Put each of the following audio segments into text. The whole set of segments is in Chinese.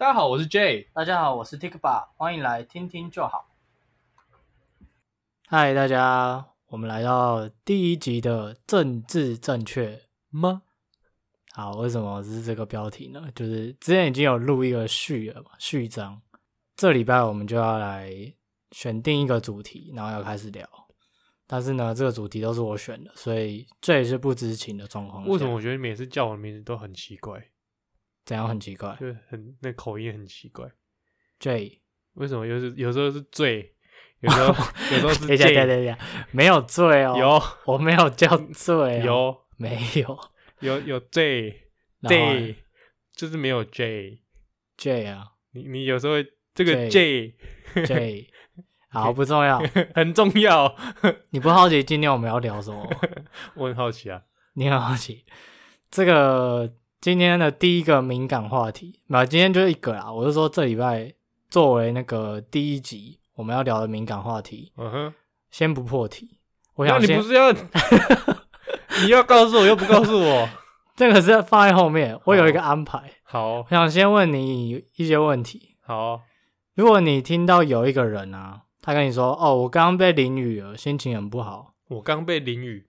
大家好，我是 J。大家好，我是 Tikba，欢迎来听听就好。嗨，大家，我们来到第一集的政治正确吗？好，为什么是这个标题呢？就是之前已经有录一个序了嘛，序章。这礼拜我们就要来选定一个主题，然后要开始聊。但是呢，这个主题都是我选的，所以这也是不知情的状况。为什么我觉得你每次叫我的名字都很奇怪？怎样很奇怪？就是很那口音很奇怪。？J，为什么？有时有时候是醉，有时候 有时候是等一下，等一下，J，等一下，没有醉哦，有。我没有叫醉、哦，有。没有。有有 J 然后 J，就是没有 J。J 啊？你你有时候会这个 J J J，好不重要。很重要，你不好奇今天我们要聊什么？我很好奇啊。你很好奇。这个今天的第一个敏感话题，那，今天就一个啦。我是说这礼拜作为那个第一集我们要聊的敏感话题，嗯哼，先不破题。我想先你不是要 你要告诉我又不告诉我？这个是放在后面，我有一个安排。好我想先问你一些问题。好，如果你听到有一个人啊，他跟你说：“哦，我刚刚被淋雨了，心情很不好。我刚被淋雨，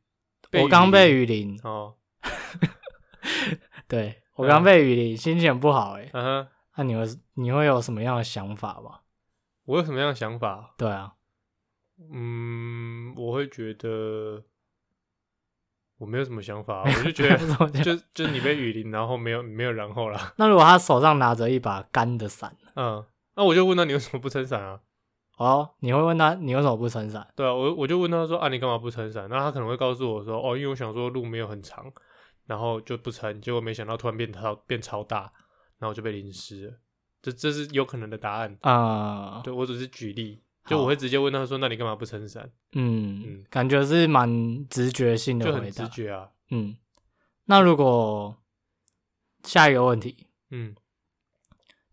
我刚被雨雨淋，哦，对我刚被雨淋，心情很不好。”哎，嗯哼，那你会你会有什么样的想法吗？我有什么样的想法？对啊，嗯，我会觉得我没有什么想法，我就觉得就就是你被雨淋，然后没有没有然后啦。那如果他手上拿着一把干的伞，嗯，那我就问他你为什么不撑伞啊？哦，你会问他你为什么不撑伞？对啊，我我就问他说啊，你干嘛不撑伞？那他可能会告诉我说，哦，因为我想说路没有很长，然后就不撑，结果没想到突然变超变超大，然后就被淋湿了。这这是有可能的答案。啊、对我只是举例，就我会直接问他说，那你干嘛不撑伞？嗯，嗯感觉是蛮直觉性的就很。直觉啊。嗯，那如果下一个问题，嗯，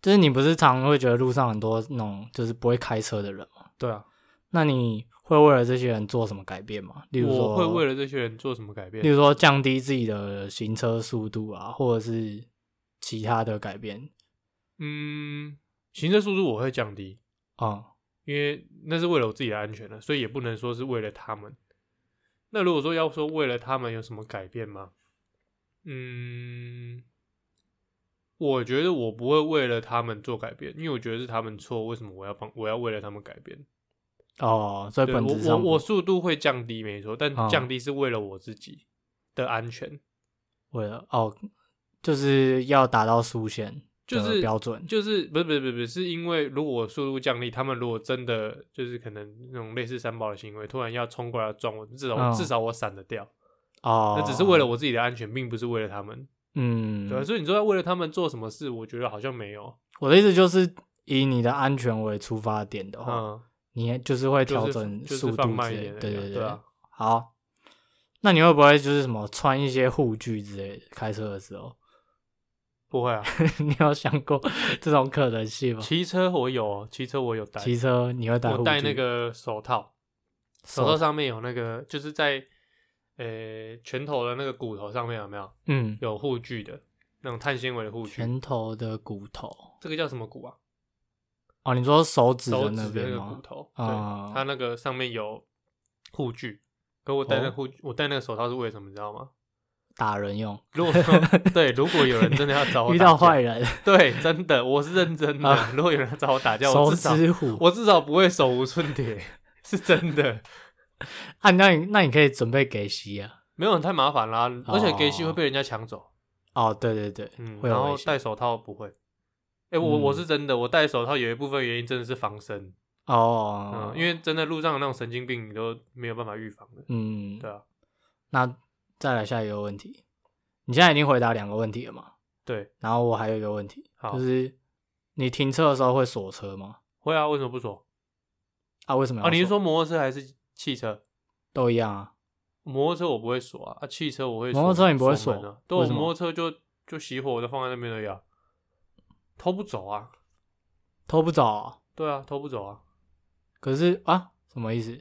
就是你不是常会觉得路上很多那种就是不会开车的人吗？对啊，那你会为了这些人做什么改变吗？例如说，我会为了这些人做什么改变例？如说降低自己的行车速度啊，或者是其他的改变嗯，行车速度我会降低，啊、因为那是为了我自己的安全的，所以也不能说是为了他们。那如果说要说为了他们有什么改变吗？嗯，我觉得我不会为了他们做改变，因为我觉得是他们错，为什么我要帮我要为了他们改变？哦，所以我我本质上我速度会降低没错，但嗯降低是为了我自己的安全。为了哦，就是要达到速限就是标准，就是不是不是不是不是，因为如果我速度降低，他们如果真的就是可能那种类似三宝的行为，突然要冲过来撞我，至少至少我闪得掉。哦，那只是为了我自己的安全，并不是为了他们。嗯，对啊，所以你说要为了他们做什么事，我觉得好像没有。我的意思就是以你的安全为出发点的话，嗯，你就是会调整速度之类的，对对对啊。好，那你会不会就是什么穿一些护具之类的？开车的时候，不会啊。你有想过 这种可能性吗？骑车我有哦，骑车我有戴，骑车你会戴？我戴那个手套，手手套上面有那个，就是在呃拳头的那个骨头上面有没有嗯，有护具的那种碳纤维的护具？拳头的骨头这个叫什么骨啊？哦，你说手指手的那指的那个边吗？骨头，啊对，它那个上面有护具。可我戴那哦护，我戴那个手套是为什么？你知道吗？打人用，如果说对，如果有人真的要找我 遇打架到坏人，对，真的，我是认真的。啊如果有人要找我打架，手 我至少指虎。我至少不会手无寸铁，是真的。啊，那你那你可以准备给息啊。没有太麻烦啦，而且给息会哦被人家抢走。哦，对对对，嗯，会有危险然后戴手套不会。哎、我我嗯是真的，我戴手套有一部分原因真的是防身。哦嗯，，因为真的路上的那种神经病，你都没有办法预防的。嗯，对啊，那再来下一个问题，你现在已经回答两个问题了嘛？对，然后我还有一个问题，好就是你停车的时候会锁车吗？会啊，为什么不锁？啊，为什么要啊，你是说摩托车还是汽车？都一样啊？摩托车我不会锁啊，啊，汽车我会锁。摩托车你不会锁啊？对，摩托车就就熄火，我就放在那边而已啊，偷不走啊。偷不走啊、对啊，偷不走啊。可是啊，什么意思？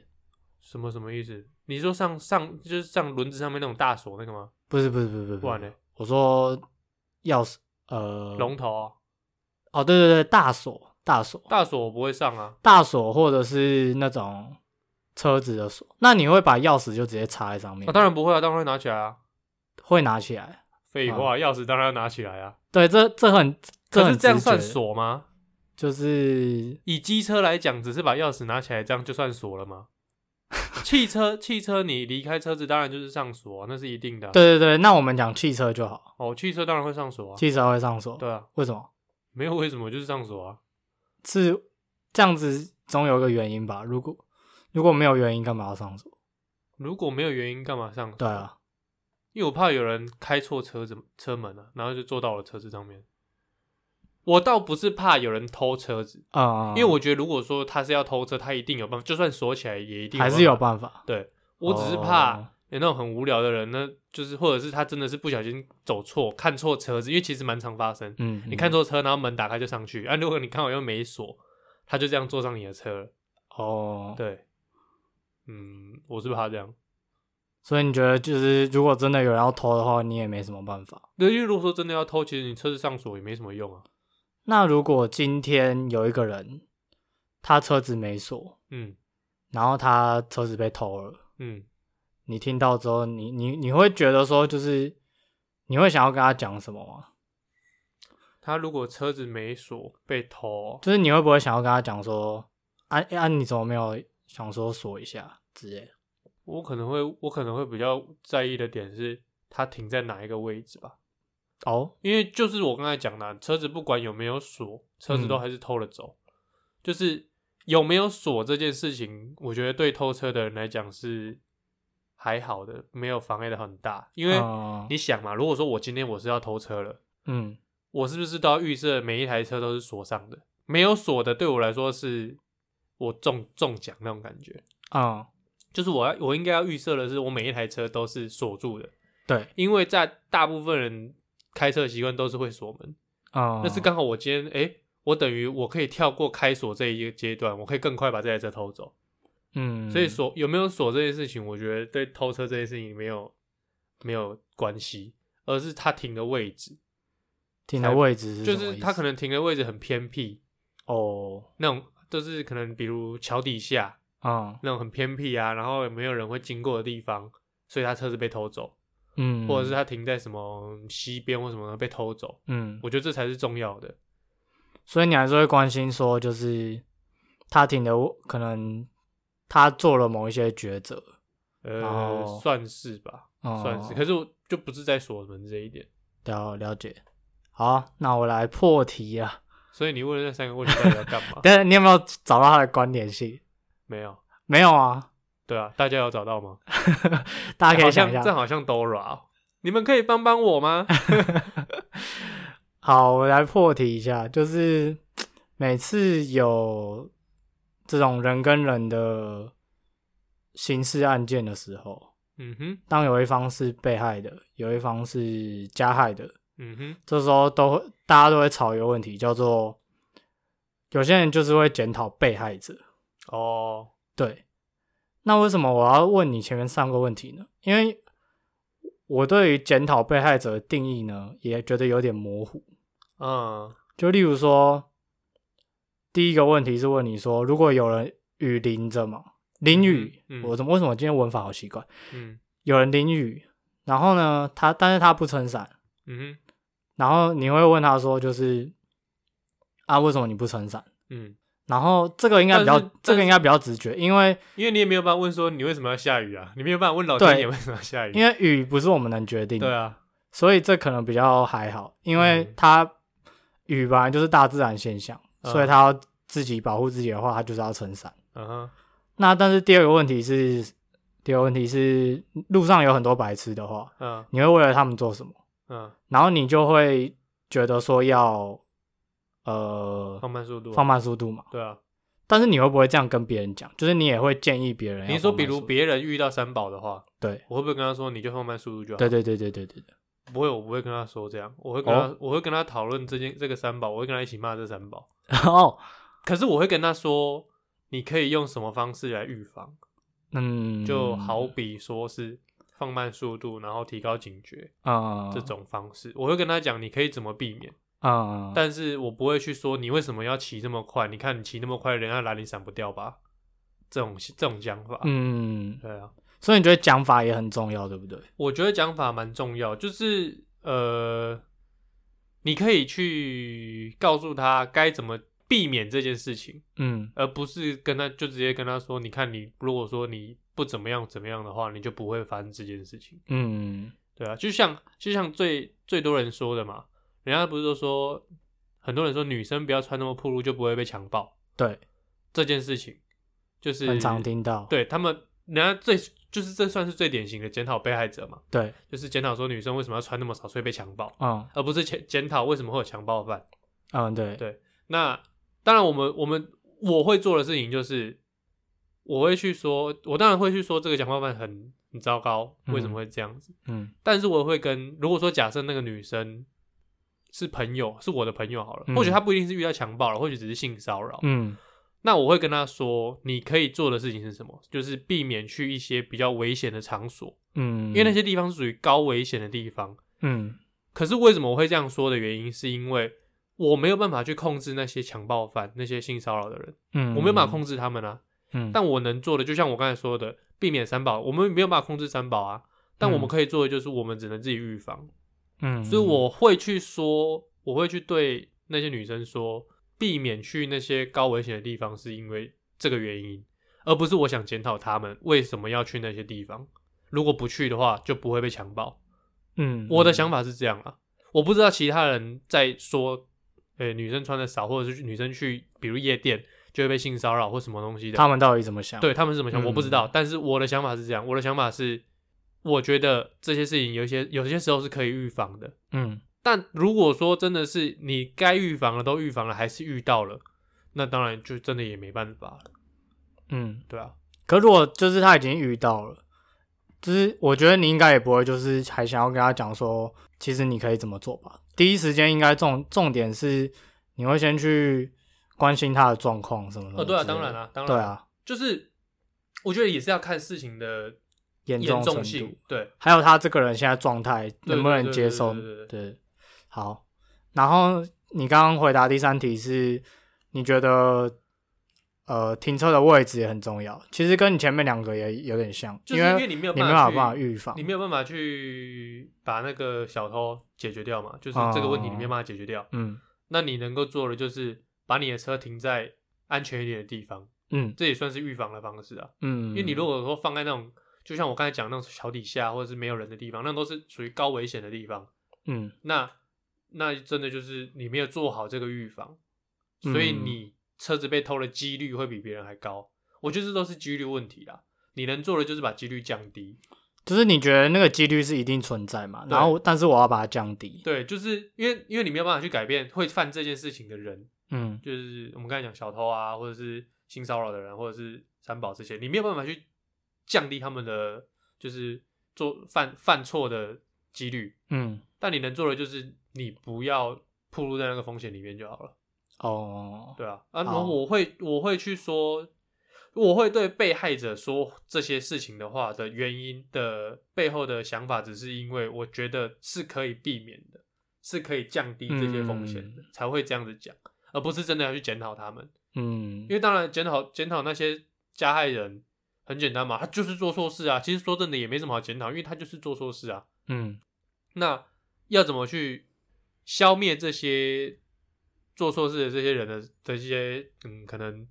什么什么意思？你说上上就是上轮子上面那种大锁那个吗？不是不是不是不是，不然呢？我说钥匙呃龙头啊？哦，对对对，大锁大锁大锁我不会上啊，大锁，或者是那种车子的锁，那你会把钥匙就直接插在上面？啊当然不会啊，当然会拿起来啊。会拿起来。废话，钥匙当然要拿起来啊。对，这这很这是这样算？锁吗？就是以机车来讲，只是把钥匙拿起来，这样就算锁了吗？汽车，汽车，你离开车子当然就是上锁、啊，那是一定的啊、对对对，那我们讲汽车就好，哦，汽车当然会上锁啊。汽车会上锁。对啊，为什么？没有为什么就是上锁啊。是这样子，总有一个原因吧？如果如果没有原因，干嘛要上锁？如果没有原因，干嘛上锁？对，啊，因为我怕有人开错车子车门啊，然后就坐到我的车子上面。我倒不是怕有人偷车子，嗯，因为我觉得如果说他是要偷车，他一定有办法，就算锁起来也一定还是有法。办法。对我只是怕哦有那种很无聊的人呢，就是或者是他真的是不小心走错，看错车子，因为其实蛮常发生。嗯，你看错车，然后门打开就上去，啊，如果你刚好又没锁，他就这样坐上你的车了。哦，对，嗯，我是怕这样。所以你觉得就是如果真的有人要偷的话，你也没什么办法。对，因为如果说真的要偷，其实你车子上锁也没什么用啊。那如果今天有一个人他车子没锁，嗯然后他车子被偷了，嗯，你听到之后，你你你会觉得说，就是你会想要跟他讲什么吗？他如果车子没锁被偷，就是你会不会想要跟他讲说，啊啊，你怎么没有想说锁一下之类的？我可能会我可能会比较在意的点是它停在哪一个位置吧。哦，因为就是我刚才讲的啊，车子不管有没有锁，车子都嗯还是偷了走。就是有没有锁这件事情，我觉得对偷车的人来讲是还好的，没有妨碍的很大。因为嗯你想嘛，如果说我今天我是要偷车了，嗯我是不是都要预设每一台车都是锁上的？没有锁的，对我来说是我中中奖那种感觉。嗯，就是我要我应该要预设的是，我每一台车都是锁住的，对，因为在大部分人开车习惯都是会锁门。啊，那是刚好我今天哎、诶我等于我可以跳过开锁这一个阶段，我可以更快把这台车偷走。嗯，所以锁有没有锁这件事情，我觉得对偷车这件事情没有没有关系，而是他停的位置，停的位置是就是他可能能停的位置很偏僻，哦，那种就是可能比如桥底下嗯那种很偏僻啊，然后也没有人会经过的地方，所以他车子被偷走，嗯，或者是他停在什么溪边或什么的被偷走，嗯，我觉得这才是重要的。所以你还是会关心说，就是他停的可能他做了某一些抉择，呃，哦算是吧，哦算是。可是我就不是在锁门这一点，了了解。好，那我来破题啊。所以你问的那三个问题到底要干嘛？但是你有没有找到他的关联性？没有，没有啊，对啊，大家有找到吗？大家可以想一下。像这好像 Dora，哦你们可以帮帮我吗？好，我来破题一下，就是每次有这种人跟人的刑事案件的时候，嗯哼，当有一方是被害的，有一方是加害的，嗯哼，这时候都会大家都会吵一个问题，叫做有些人就是会检讨被害者。哦，对，那为什么我要问你前面三个问题呢？因为我对于检讨被害者的定义呢，也觉得有点模糊。嗯就例如说，第一个问题是问你说，如果有人雨淋着嘛，淋雨，嗯嗯我怎么为什么今天文法好奇怪？嗯有人淋雨，然后呢，他但是他不撑伞，嗯哼，然后你会问他说，就是啊，为什么你不撑伞？嗯，然后这个应该比较，这个应该比较直觉，因为因为你也没有办法问说你为什么要下雨啊，你没有办法问老天爷为什么要下雨，因为雨不是我们能决定的，对啊，所以这可能比较还好，因为嗯。它雨本来就是大自然现象，嗯。所以它要自己保护自己的话，它就是要撑伞。嗯哼，那但是第二个问题是，第二个问题是路上有很多白痴的话，嗯。你会为了他们做什么？嗯，然后你就会觉得说要呃放慢速度啊，放慢速度嘛。对啊，但是你会不会这样跟别人讲？就是你也会建议别人？你说比如别人遇到三宝的话，对我会不会跟他说你就放慢速度就好？对对对对对对对，不会，我不会跟他说这样，我会跟他，哦我会跟他讨论这件这个三宝，我会跟他一起骂这三宝。哦，可是我会跟他说，你可以用什么方式来预防？嗯，就好比说是放慢速度，然后提高警觉嗯这种方式，我会跟他讲，你可以怎么避免。嗯，但是我不会去说你为什么要骑这么快？你看你骑那么快，人家拦你闪不掉吧？这种这种讲法，嗯，对啊，所以你觉得讲法也很重要，对不对？我觉得讲法蛮重要，就是呃，你可以去告诉他该怎么避免这件事情，嗯而不是跟他就直接跟他说，你看你如果说你不怎么样怎么样的话，你就不会发生这件事情。嗯对啊，就像就像最最多人说的嘛，人家不是都说很多人说女生不要穿那么暴露就不会被强暴对，这件事情，就是很常听到。对他们，人家最就是这算是最典型的检讨被害者嘛，对，就是检讨说女生为什么要穿那么少，所以被强暴，嗯而不是检检讨为什么会有强暴犯。嗯，对对那当然，我们我们我会做的事情就是，我会去说，我当然会去说这个强暴犯很很糟糕，为什么会这样子？嗯但是我会跟，如果说假设那个女生是朋友，是我的朋友好了，嗯或许他不一定是遇到强暴了，或许只是性骚扰，嗯那我会跟他说，你可以做的事情是什么？就是避免去一些比较危险的场所，嗯，因为那些地方是属于高危险的地方。嗯可是为什么我会这样说的原因，是因为我没有办法去控制那些强暴犯、那些性骚扰的人，嗯，我没有办法控制他们啊。嗯，但我能做的，就像我刚才说的，避免三宝，我们没有办法控制三宝啊。但我们可以做的就是，我们只能自己预防。嗯，所以我会去说，我会去对那些女生说，避免去那些高危险的地方，是因为这个原因，而不是我想检讨他们为什么要去那些地方。如果不去的话，就不会被强暴。嗯，我的想法是这样啊，我不知道其他人在说，呃、女生穿的少，或者是女生去，比如夜店就会被性骚扰或什么东西的，他们到底怎么想？对他们是怎么想，嗯我不知道。但是我的想法是这样，我的想法是，我觉得这些事情有些有些时候是可以预防的。嗯但如果说真的是你该预防的都预防了，还是遇到了，那当然就真的也没办法了，嗯，对啊。可如果就是他已经遇到了，就是我觉得你应该也不会就是还想要跟他讲说，其实你可以怎么做吧。第一时间应该重重点是你会先去关心他的状况什么的。哦，对啊，当然啊、当然，对，啊，就是我觉得也是要看事情的严严重程度，，对，还有他这个人现在状态能不能接受？对好。然后你刚刚回答第三题是，你觉得呃停车的位置也很重要，其实跟你前面两个也有点像，就是因因为你没有你没办法去有办法预防你，没有办法去把那个小偷解决掉嘛，就是这个问题你没有办法解决掉。嗯那你能够做的就是把你的车停在安全一点的地方，嗯这也算是预防的方式啊。嗯，因为你如果说放在那种，就像我刚才讲那种桥底下或者是没有人的地方，那都是属于高危险的地方。嗯那那真的就是你没有做好这个预防，所以嗯你车子被偷的几率会比别人还高。我觉得这都是几率问题啦。你能做的就是把几率降低。就是你觉得那个几率是一定存在嘛，然后但是我要把它降低，对，就是因为因为你没有办法去改变会犯这件事情的人，嗯就是我们刚才讲小偷啊，或者是性骚扰的人，或者是三宝这些，你没有办法去降低他们的就是做犯犯错的几率。嗯但你能做的就是你不要暴露在那个风险里面就好了。哦，对啊，啊，然好后我会我会去说，我会对被害者说这些事情的话的原因的背后的想法，只是因为我觉得是可以避免的，是可以降低这些风险的，才会这样子讲，而不是真的要去检讨他们。嗯因为当然检讨检讨那些加害人很简单嘛，他就是做错事啊。其实说真的也没什么好检讨，因为他就是做错事啊。嗯那要怎么去消灭这些做错事的这些人的的这些嗯可能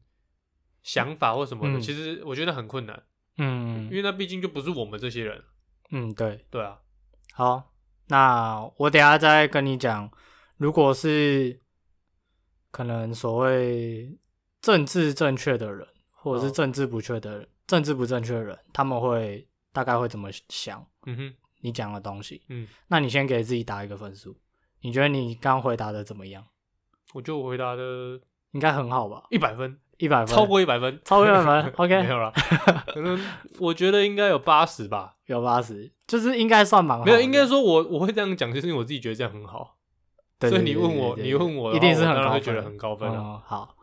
想法或什么的？嗯其实我觉得很困难，嗯因为那毕竟就不是我们这些人。嗯对。对啊，好，那我等下再跟你讲，如果是可能所谓政治正确的人，或者是哦政治不确的人，政治不正确的人，他们会大概会怎么想嗯哼，你讲的东西？嗯，那你先给自己打一个分数，你觉得你刚回答的怎么样？我觉得我回答的应该很好吧？一百分，一百分，超过一百分，超过100分，OK 没有了，可能我觉得应该有八十吧。有八十，就是应该算蛮好的。没有，应该说我我会这样讲，就是因为我自己觉得这样很好。对，所以你问我，你问我，一定是很高分，觉得很高分啊。嗯，好，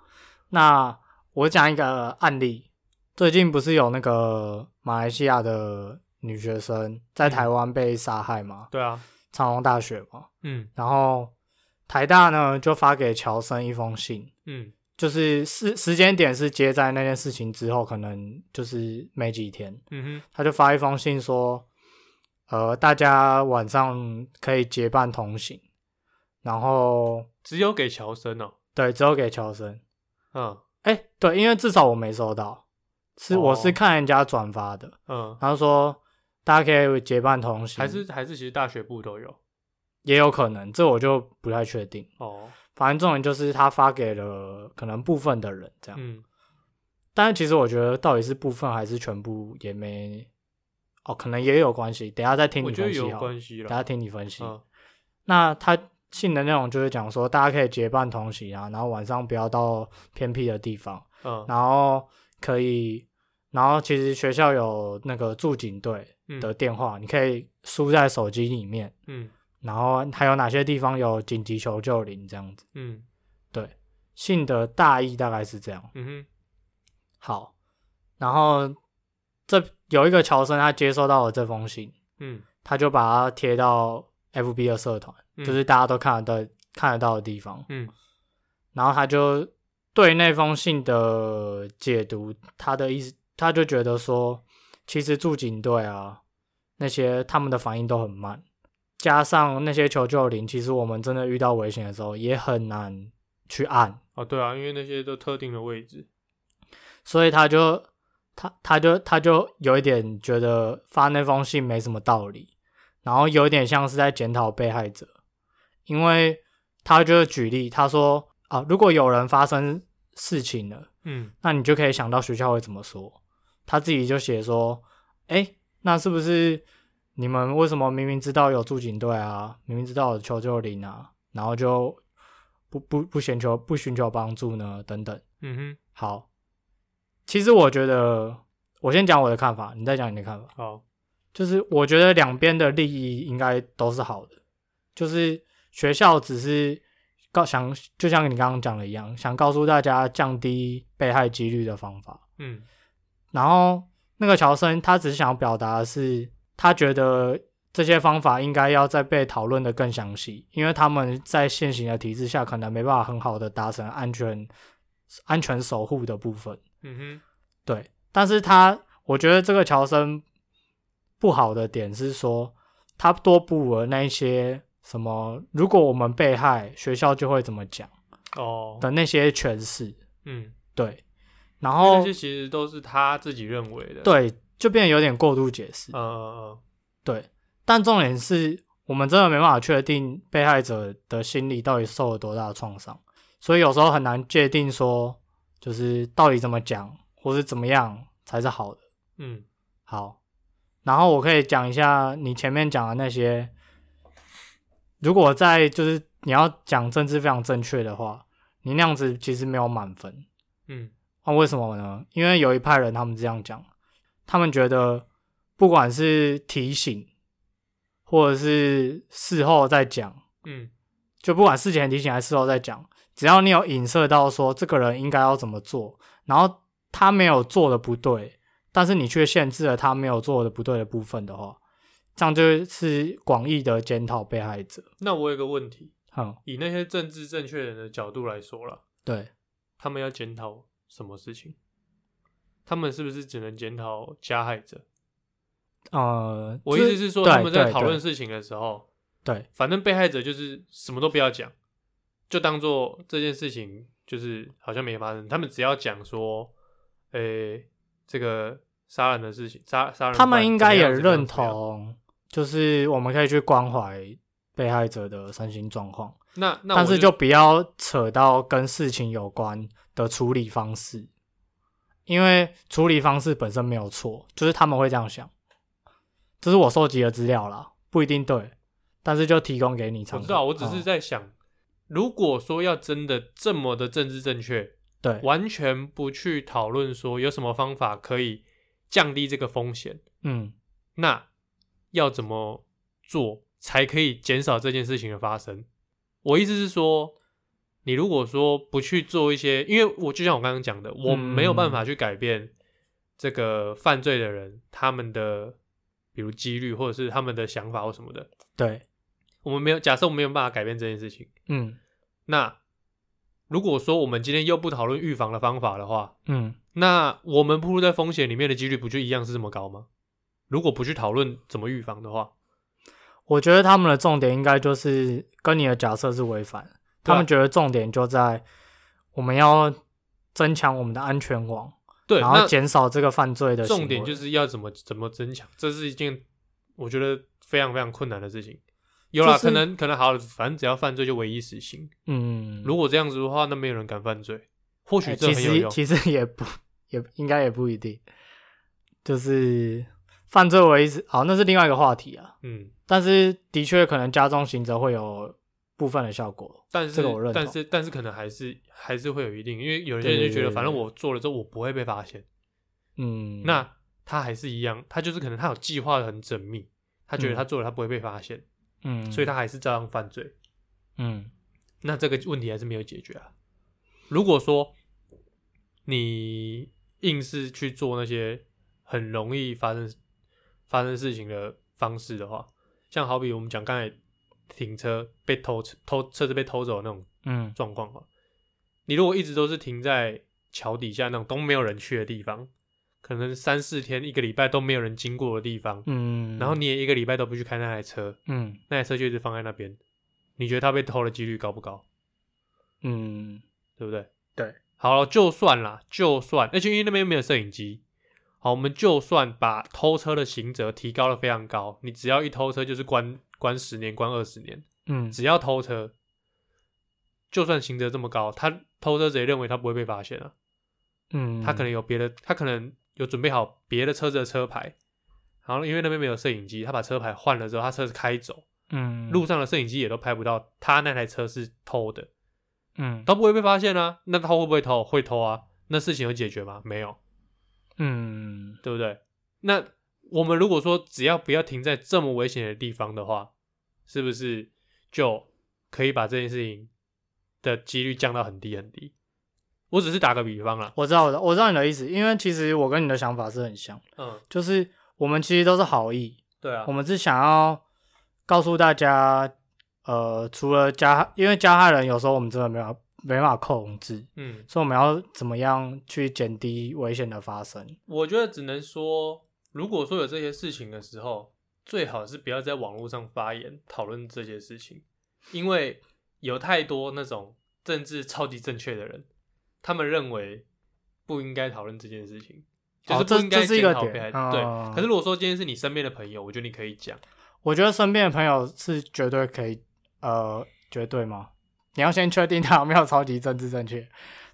那我讲一个案例，最近不是有那个马来西亚的女学生在台湾被杀害吗？对啊，长隆大学嘛，嗯。然后台大呢就发给乔生一封信，嗯。就是时时间点是接在那件事情之后，可能就是没几天，嗯哼，他就发一封信说，呃，大家晚上可以结伴同行，然后只有给乔生哦，对，只有给乔生。嗯。哎，对，因为至少我没收到，是、我是哦看人家转发的，嗯，然后说大家可以结伴同行，还是还是其实大学部都有也有可能，这我就不太确定。哦，反正重点就是他发给了可能部分的人这样，嗯但是其实我觉得到底是部分还是全部也没，哦，可能也有关系。等一下再听你分析好了，关系了，等一下听你分析。嗯那他信的内容就是讲说，大家可以结伴同行啊，然后晚上不要到偏僻的地方，嗯然后可以，然后其实学校有那个驻警队嗯。的电话，你可以输在手机里面，嗯。然后还有哪些地方有紧急求救铃这样子。嗯。对，信的大意大概是这样。嗯哼，好，然后这有一个乔生，他接收到了这封信，嗯。他就把它贴到 FB 的社团，嗯。就是大家都看得到看得到的地方。嗯。然后他就对那封信的解读，他的意思，他就觉得说，其实驻警队啊，那些他们的反应都很慢，加上那些求救铃，其实我们真的遇到危险的时候也很难去按，哦对啊，因为那些都特定的位置，所以他就他他就他就有一点觉得发那封信没什么道理，然后有点像是在检讨被害者，因为他就举例，他说啊，如果有人发生事情了，嗯那你就可以想到学校会怎么说。他自己就写说，哎，那是不是你们为什么明明知道有驻警队啊，明明知道有求救铃啊，然后就不不不寻求不寻求帮助呢？等等。嗯哼，好，其实我觉得，我先讲我的看法，你再讲你的看法。好，就是我觉得两边的利益应该都是好的，就是学校只是告想，就像你刚刚讲的一样，想告诉大家降低被害几率的方法。嗯然后那个乔森他只是想要表达的是，他觉得这些方法应该要再被讨论的更详细，因为他们在现行的体制下可能没办法很好的达成安全安全守护的部分。嗯哼，对，但是他我觉得这个乔森不好的点是说，他多补了那一些什么，如果我们被害，学校就会怎么讲哦，的那些诠释。嗯，对，然后那些其实都是他自己认为的，，对就变得有点过度解释。嗯嗯对，但重点是我们真的没办法确定被害者的心理到底受了多大的创伤，所以有时候很难界定说，就是到底怎么讲或是怎么样才是好的。嗯好，然后我可以讲一下你前面讲的那些，如果在就是你要讲政治非常正确的话，你那样子其实没有满分。嗯那、为什么呢？因为有一派人他们这样讲，他们觉得不管是提醒，或者是事后再讲，嗯就不管事前提醒还是事后再讲，只要你有影射到说这个人应该要怎么做，然后他没有做的不对，但是你却限制了他没有做的不对的部分的话，这样就是广义的检讨被害者。那我有个问题，嗯，以那些政治正确人的角度来说了，对，他们要检讨什么事情？他们是不是只能检讨加害者？呃，我意思是说，他们在讨论事情的时候，对反正被害者就是什么都不要讲，就当做这件事情就是好像没发生。他们只要讲说，诶、这个杀人的事情，杀杀人犯他们应该也认，同，就是我们可以去关怀被害者的身心状况，那那但是就不要扯到跟事情有关的处理方式，因为处理方式本身没有错，就是他们会这样想。这是我收集的资料啦，不一定对，但是就提供给你参考。我知道，我只是嗯在想，如果说要真的这么的政治正确，对完全不去讨论说有什么方法可以降低这个风险，嗯那要怎么做才可以减少这件事情的发生？我意思是说，你如果说不去做一些，因为我就像我刚刚讲的，我没有办法去改变这个犯罪的人他们的，比如几率或者是他们的想法或什么的，对。我们没有假设我们没有办法改变这件事情，嗯。那如果说我们今天又不讨论预防的方法的话，嗯，那我们暴露在风险里面的几率不就一样是这么高吗？如果不去讨论怎么预防的话，我觉得他们的重点应该就是跟你的假设是违反，他们觉得重点就在我们要增强我们的安全网，对，然后减少这个犯罪的重点就是要怎么怎么增强，这是一件我觉得非常非常困难的事情。有啦，就是可能可能好，反正只要犯罪就唯一死刑。嗯，如果这样子的话，那没有人敢犯罪。或许这很有用。实其实也不也应该也不一定，就是犯罪为是好，那是另外一个话题啊。嗯，但是的确可能加重刑责会有部分的效果。但是这个我认同但是但是可能还是还是会有一定，因为有些人就觉得，反正我做了之后我不会被发现。嗯，那他还是一样，他就是可能他有计划的很缜密，他觉得嗯他做了他不会被发现，嗯，所以他还是照样犯罪。嗯那这个问题还是没有解决啊。如果说你硬是去做那些很容易发生发生事情的方式的话，像好比我们讲刚才停车被偷偷车子被偷走的那种嗯状况哈，你如果一直都是停在桥底下那种都没有人去的地方，可能三四天一个礼拜都没有人经过的地方，嗯，然后你也一个礼拜都不去开那台车，嗯那台车就一直放在那边，你觉得它被偷的几率高不高？嗯对不对？对，好了，就算啦，就算，而且因为那边没有摄影机，好，我们就算把偷车的刑责提高的非常高，你只要一偷车就是关关十年，关二十年，嗯只要偷车，就算刑责这么高，他偷车贼认为他不会被发现啊，嗯，他可能有别的，他可能有准备好别的车子的车牌，然后因为那边没有摄影机，他把车牌换了之后，他车子开走，嗯路上的摄影机也都拍不到他那台车是偷的，嗯都不会被发现啊。那他会不会偷？会偷啊。那事情有解决吗？没有，嗯对不对？那我们如果说只要不要停在这么危险的地方的话，是不是就可以把这件事情的几率降到很低很低？我只是打个比方啦，我知道我知道我知道你的意思，因为其实我跟你的想法是很像，嗯，就是我们其实都是好意，对啊我，们是想要告诉大家，呃，除了加，因为加害人有时候我们真的没有没办法控制，嗯，所以我们要怎么样去减低危险的发生？我觉得只能说，如果说有这些事情的时候，最好是不要在网络上发言讨论这些事情，因为有太多那种政治超级正确的人，他们认为不应该讨论这件事情，就哦是不应该这这是一个检讨被害点对，嗯可是如果说今天是你身边的朋友，我觉得你可以讲。我觉得身边的朋友是绝对可以，呃，绝对吗？你要先确定他有没有超级政治正确。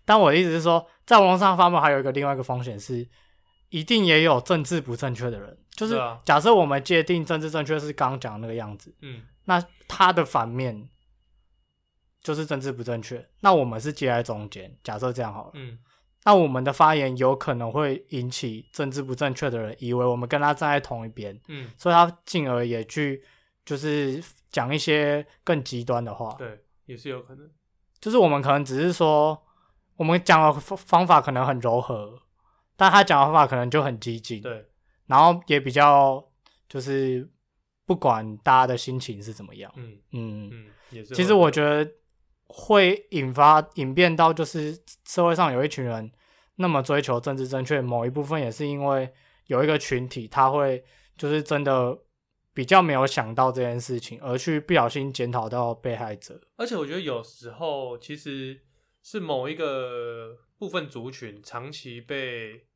但我的意思是说，在网络上发布还有一个另外一个风险是，一定也有政治不正确的人。就是假设我们界定政治正确是刚刚讲的那个样子，嗯，那它的反面就是政治不正确。那我们是接在中间，假设这样好了。嗯，那我们的发言有可能会引起政治不正确的人以为我们跟他站在同一边，嗯，所以他进而也去就是讲一些更极端的话。对，也是有可能。就是我们可能只是说，我们讲的方方法可能很柔和，但他讲的方法可能就很激进，对，然后也比较就是不管大家的心情是怎么样。嗯嗯，嗯，也是。其实我觉得会引发演变到，就是社会上有一群人那么追求政治正确，某一部分也是因为有一个群体，他会就是真的比较没有想到这件事情，而去不小心检讨到被害者。而且我觉得有时候其实是某一个部分族群长期被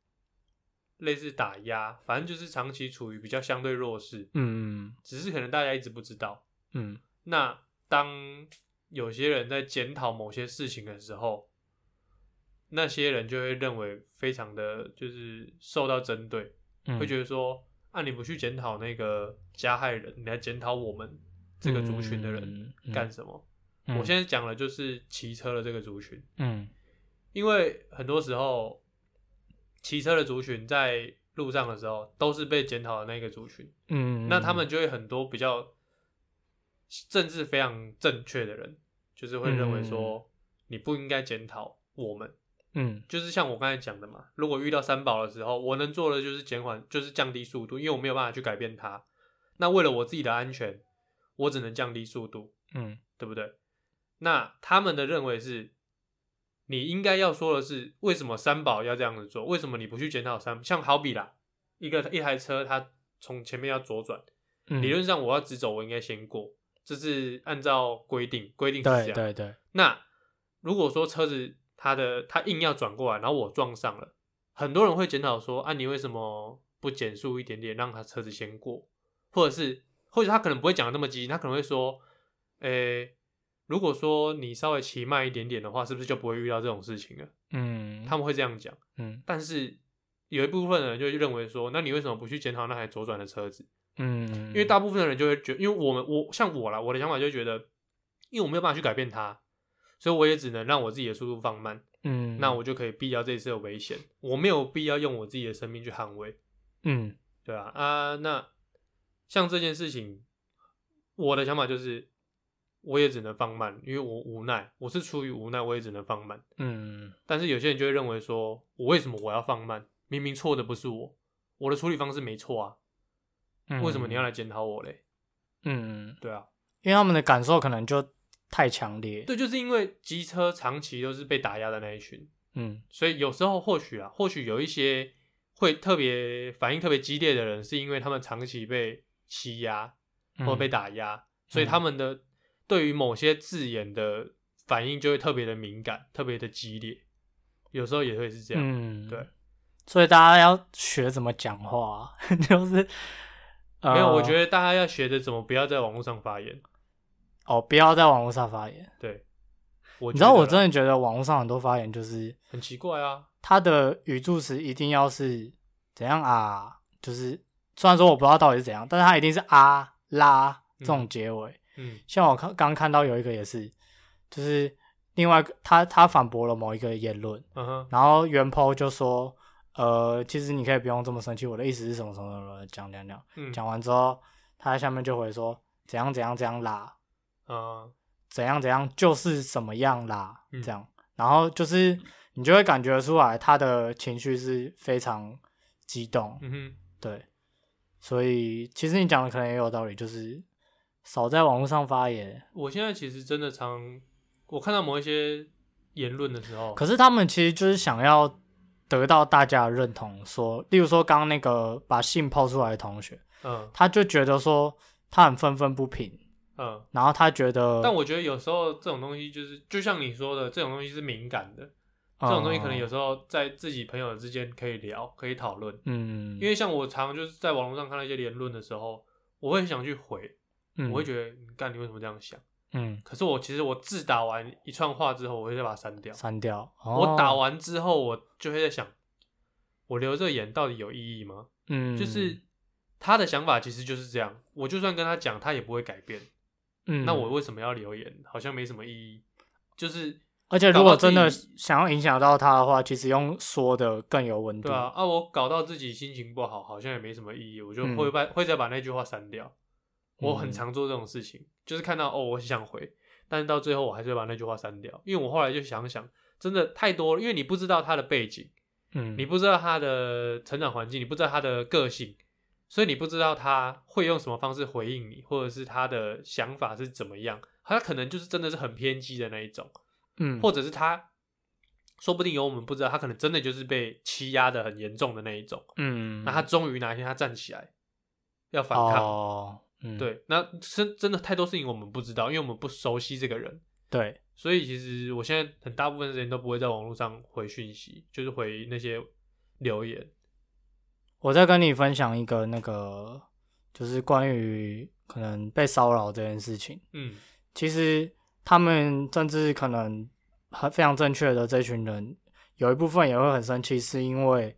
类似打压，反正就是长期处于比较相对弱势，嗯只是可能大家一直不知道。嗯那当有些人在检讨某些事情的时候，那些人就会认为非常的就是受到针对，嗯，会觉得说啊你不去检讨那个加害人，你来检讨我们这个族群的人干什么？嗯。我现在讲的就是骑车的这个族群，嗯。因为很多时候骑车的族群在路上的时候都是被检讨的那个族群，嗯，那他们就会很多比较政治非常正确的人，就是会认为说你不应该检讨我们，嗯就是像我刚才讲的嘛，如果遇到三宝的时候，我能做的就是减缓，就是降低速度，因为我没有办法去改变它。那为了我自己的安全，我只能降低速度，嗯对不对？那他们的认为是，你应该要说的是，为什么三宝要这样子做？为什么你不去检讨三？像好比啦，一个一台车，它从前面要左转，嗯理论上我要直走，我应该先过，这是按照规定，规定是这对样。对对，那如果说车子它的他硬要转过来，然后我撞上了，很多人会检讨说啊，你为什么不减速一点点，让他车子先过？或者是或者他可能不会讲的那么激进，他可能会说，诶、如果说你稍微骑慢一点点的话，是不是就不会遇到这种事情了？嗯，他们会这样讲，嗯但是有一部分人就认为说，那你为什么不去检讨那台左转的车子？嗯，因为大部分的人就会觉因为我们我像我啦，我的想法就觉得，因为我没有办法去改变它，所以我也只能让我自己的速度放慢，嗯，那我就可以避掉这一次的危险。我没有必要用我自己的生命去捍卫，嗯对啊啊，那像这件事情，我的想法就是，我也只能放慢，因为我无奈，我是出于无奈，我也只能放慢。嗯但是有些人就会认为说，我为什么我要放慢？明明错的不是我，我的处理方式没错啊，嗯，为什么你要来检讨我嘞？嗯，对啊，因为他们的感受可能就太强烈，对，就是因为机车长期都是被打压的那一群，嗯所以有时候或许啊，或许有一些会特别反应特别激烈的人，是因为他们长期被欺压或被打压，所以他们的对于某些字眼的反应就会特别的敏感，特别的激烈，有时候也会是这样。嗯，对，所以大家要学怎么讲话，就是、呃、没有，我觉得大家要学着怎么不要在网络上发言。哦，不要在网络上发言。对，我你知道，我真的觉得网络上很多发言就是很奇怪啊。他的语助词一定要是怎样啊？就是虽然说我不知道到底是怎样，但是他一定是啊啦这种结尾。嗯像我看刚看到有一个也是，就是另外他他反驳了某一个言论，嗯哼，然后原 po 就说，呃，其实你可以不用这么生气，我的意思是什么什么什么，讲讲讲，嗯，讲完之后，他在下面就回说怎样怎样怎样啦，啊，怎样怎样就是什么样啦，嗯这样，然后就是你就会感觉出来他的情绪是非常激动，嗯哼，对，所以其实你讲的可能也有道理，就是少在网络上发言。我现在其实真的常，我看到某一些言论的时候，可是他们其实就是想要得到大家的认同，说，例如说刚刚那个把信抛出来的同学，嗯他就觉得说他很愤愤不平，嗯，然后他觉得，但我觉得有时候这种东西就是，就像你说的，这种东西是敏感的，这种东西可能有嗯时候在自己朋友之间可以聊，可以讨论。嗯，因为像我常就是在网络上看到一些言论的时候，我会很想去回，嗯我会觉得，你干你为什么这样想？嗯可是我其实我字打完一串话之后，我会再把它删掉。删掉，我打哦，完之后，我就会在想，我留这个言到底有意义吗？嗯，就是他的想法其实就是这样，我就算跟他讲，他也不会改变。嗯，那我为什么要留言？好像没什么意义。就是而且如果真的想要影响到他的话，其实用说的更有温度，对啊，啊，我搞到自己心情不好，好像也没什么意义，我就嗯会把、会再把那句话删掉。我很嗯常做这种事情，就是看到哦，我想回，但是到最后我还是会把那句话删掉，因为我后来就想想，真的太多了，因为你不知道他的背景，嗯，你不知道他的成长环境，你不知道他的个性，所以你不知道他会用什么方式回应你，或者是他的想法是怎么样，他可能就是真的是很偏激的那一种，嗯，或者是他说不定有我们不知道，他可能真的就是被欺压的很严重的那一种，嗯，那他终于哪一天他站起来要反抗，哦，嗯，对，那真真的太多事情我们不知道，因为我们不熟悉这个人。对，所以其实我现在很大部分时间都不会在网络上回讯息，就是回那些留言。我再跟你分享一个那个，就是关于可能被骚扰这件事情。嗯其实他们甚至可能很非常正确的这群人，有一部分也会很生气，是因为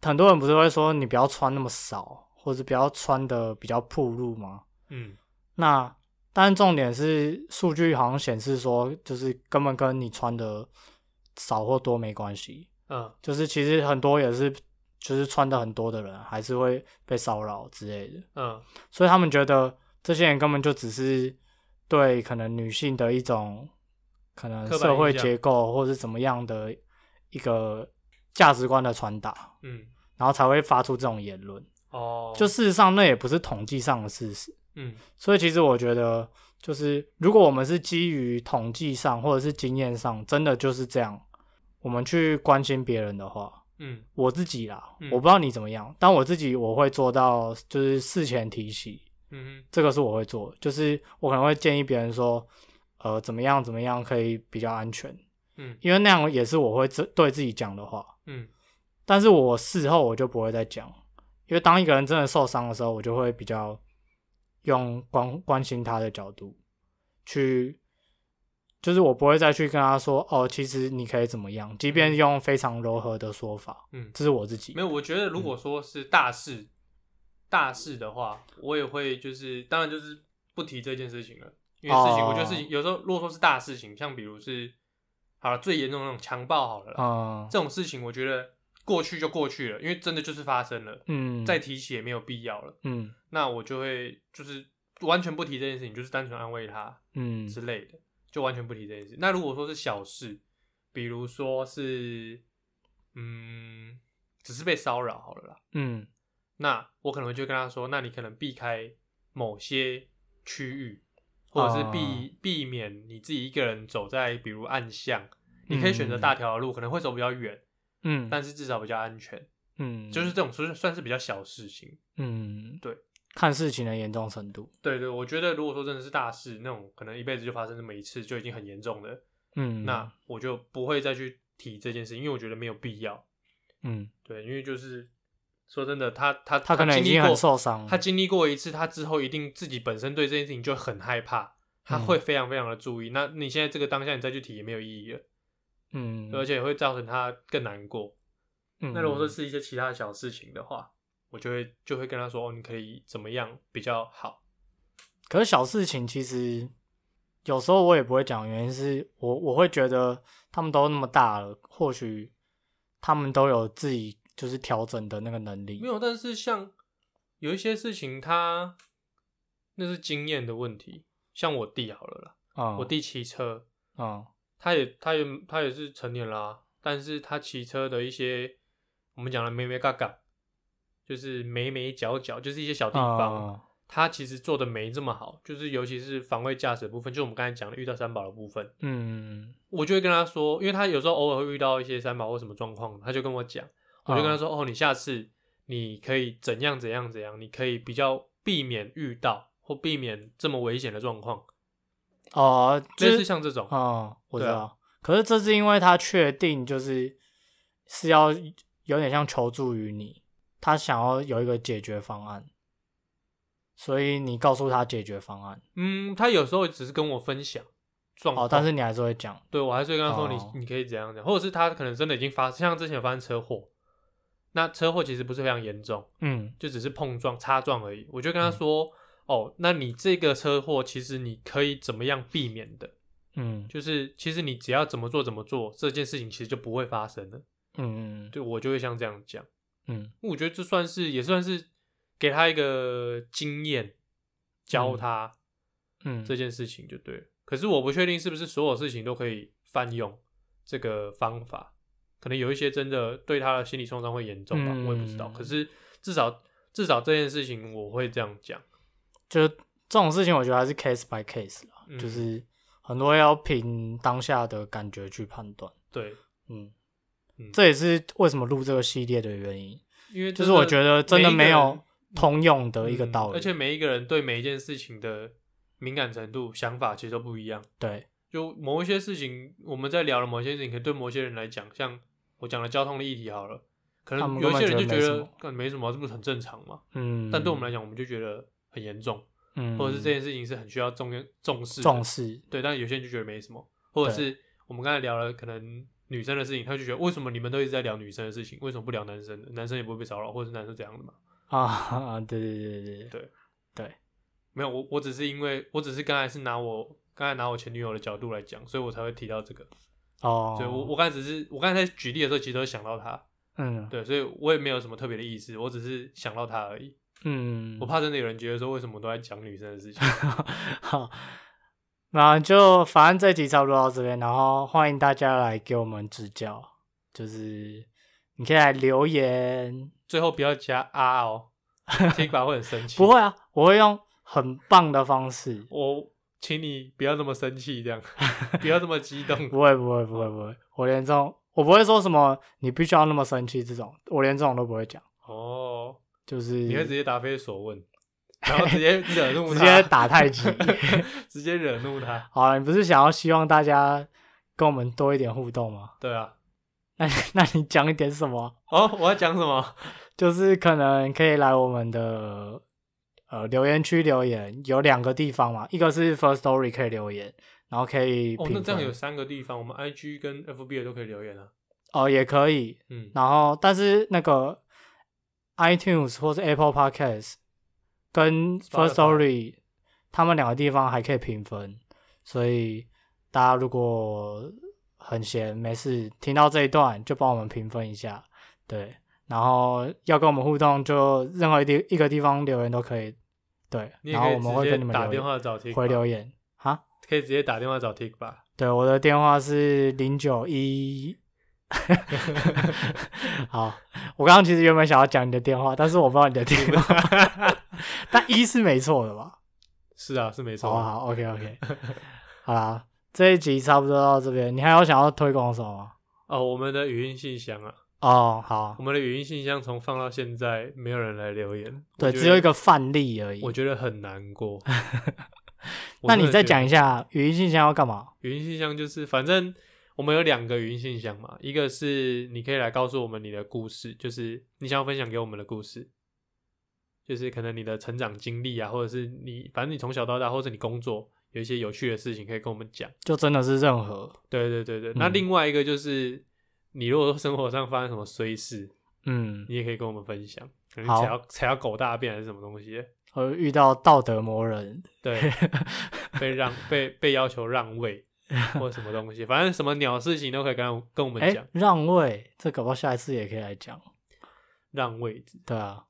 很多人不是会说你不要穿那么少，或者不要穿的比较暴露吗？嗯那但重点是数据好像显示说，就是根本跟你穿的少或多没关系，嗯就是其实很多也是就是穿的很多的人还是会被骚扰之类的。嗯所以他们觉得这些人根本就只是对可能女性的一种可能社会结构或是怎么样的一个价值观的传达，嗯然后才会发出这种言论。哦，就事实上，那也不是统计上的事实。嗯所以其实我觉得，就是如果我们是基于统计上或者是经验上，真的就是这样，我们去关心别人的话，嗯。我自己啦，嗯。我不知道你怎么样，但我自己我会做到，就是事前提醒，嗯这个是我会做，就是我可能会建议别人说，呃，怎么样怎么样可以比较安全，嗯。因为那样也是我会自对自己讲的话，嗯。但是我事后我就不会再讲，因为当一个人真的受伤的时候，我就会比较用关关心他的角度去，就是我不会再去跟他说，哦，其实你可以怎么样，即便用非常柔和的说法，嗯，这是我自己没有，我觉得如果说是大事、大事的话，我也会就是，当然就是不提这件事情了，因为事情，哦我觉得事情有时候如果说是大事情，像比如是好了最严重的那种强暴好了啦，嗯这种事情，我觉得过去就过去了，因为真的就是发生了，嗯。再提起也没有必要了。嗯。那我就会就是完全不提这件事情，就是单纯安慰他嗯。之类的，就完全不提这件事。那如果说是小事，比如说是嗯，只是被骚扰好了啦，嗯那我可能就跟他说，那你可能避开某些区域，或者是避、哦。避免你自己一个人走在比如暗巷，你可以选择大条的路，可能会走比较远，嗯。但是至少比较安全。嗯，就是这种算算是比较小事情。嗯。对，看事情的严重程度，对对，我觉得如果说真的是大事，那种可能一辈子就发生这么一次，就已经很严重了，嗯，那我就不会再去提这件事，因为我觉得没有必要。嗯，对，因为就是说真的，他他他可能已经历过受伤他经历过一次，他之后一定自己本身对这件事情就很害怕，他嗯会非常非常的注意。那你现在这个当下你再去提也没有意义了，嗯，而且会造成他更难过。嗯那如果说是一些其他的小事情的话，我就会就会跟他说，哦，你可以怎么样比较好。可是小事情其实有时候我也不会讲，原因是我我会觉得他们都那么大了，或许他们都有自己就是调整的那个能力。没有，但是像有一些事情他，那是经验的问题。像我弟好了啦，嗯，我弟骑车，嗯他也他也他也是成年啦、但是他骑车的一些我们讲的咩咩嘎嘎，就是眉眉角角，就是一些小地方，嗯他其实做的没这么好，就是尤其是防卫驾驶的部分，就我们刚才讲的遇到三宝的部分，嗯我就会跟他说，因为他有时候偶尔会遇到一些三宝或什么状况，他就跟我讲，我就跟他说，哦，你下次你可以怎样怎样怎样，你可以比较避免遇到或避免这么危险的状况，哦，就类是似像这种，哦，我知对啊道。可是这是因为他确定就是是要有点像求助于你，他想要有一个解决方案，所以你告诉他解决方案。嗯，他有时候只是跟我分享状况，哦，但是你还是会讲。对我还是会跟他说你、哦你可以怎样讲，或者是他可能真的已经发，像之前有发生车祸，那车祸其实不是非常严重，嗯就只是碰撞、擦撞而已。我就跟他说，哦，那你这个车祸其实你可以怎么样避免的？嗯就是其实你只要怎么做怎么做，这件事情其实就不会发生了。嗯嗯对我就会像这样讲，嗯。我觉得这算是也算是给他一个经验，教他嗯，这件事情就对了。可是我不确定是不是所有事情都可以泛用这个方法，可能有一些真的对他的心理创伤会严重吧，嗯我也不知道。可是至少至少这件事情我会这样讲，就这种事情，我觉得还是 case by case 啦，嗯。就是很多要凭当下的感觉去判断。对，嗯，嗯这也是为什么录这个系列的原因，因为就是我觉得真的没有通用的一个道理。嗯而且每一个人对每一件事情的敏感程度、想法其实都不一样。对，就某一些事情，我们在聊的某些事情，可能对某些人来讲，像我讲的交通的议题好了，可能有一些人就觉得觉得没什么干没什么，这不是很正常嘛？嗯，但对我们来讲，我们就觉得很严重，嗯，或者是这件事情是很需要重重视重视，对，但有些人就觉得没什么，或者是我们刚才聊了可能女生的事情，他就觉得为什么你们都一直在聊女生的事情，为什么不聊男生的？男生也不会被骚扰，或者是男生这样的嘛？啊，对对对对对对对，没有，我我只是因为我只是刚才是拿我刚才拿我前女友的角度来讲，所以我才会提到这个。哦，所以我我刚才只是我刚才举例的时候，其实都想到他，嗯对，所以我也没有什么特别的意思，我只是想到他而已。嗯，我怕真的有人觉得说，为什么都在讲女生的事情？好，那就反正这集差不多到这边，然后欢迎大家来给我们指教，就是你可以来留言，最后不要加啊哦，听吧会很生气。不会啊，我会用很棒的方式，我请你不要那么生气，这样。不要这么激动。不会不会不会不会，我连这种我不会说什么你必须要那么生气这种，我连这种都不会讲，哦，就是你会直接答非所问，然后直接惹怒直他，接打太极。直接惹怒他。好了，你不是想要希望大家跟我们多一点互动吗？对啊，那 那你讲一点什么？哦，我要讲什么？就是可能可以来我们的呃留言区留言，有两个地方嘛，一个是 First Story 可以留言，然后可以哦，那这样有三个地方，我们 IG 跟 FB 的都可以留言啊。哦也可以，嗯，然后但是那个 iTunes 或是 Apple Podcast 跟 First Story 他们两个地方还可以平分，所以大家如果很闲没事听到这一段，就帮我们评分一下，对，然后要跟我们互动，就任何一地一个地方留言都可以，对，然后我们会跟你们打电话找 Tik 回留言哈。可以直接打电话找 Tik 吧。对，我的电话是零九一。好，我刚刚其实原本想要讲你的电话，但是我不知道你的电话，但一是没错的吧？是啊，是没错啊。好好，OK OK，好啦，这一集差不多到这边，你还有想要推广什么吗？哦，我们的语音信箱啊，哦，好我，们的语音信箱从放到现在，没有人来留言。对，只有一个范例而已。我觉得很难过。那你再讲一下语音信箱要干嘛？语音信箱，就是反正我们有两个语音信箱嘛，一个是你可以来告诉我们你的故事，就是你想要分享给我们的故事，就是可能你的成长经历啊，或者是你反正你从小到大，或者你工作有一些有趣的事情可以跟我们讲。就真的是任何，对对对对，那嗯。另外一个就是你如果说生活上发生什么衰事，嗯，你也可以跟我们分享，可能好。踩到踩到狗大便还是什么东西。的，呃，遇到道德魔人，对，被让被被要求让位 或者什么东西，反正什么鸟事情都可以跟我跟我们哎、讲，让位，这搞不好下一次也可以来讲。让位置。对啊，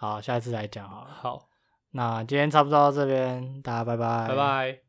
好，下一次来讲好了。好，那今天差不多到这边，大家拜拜，拜拜。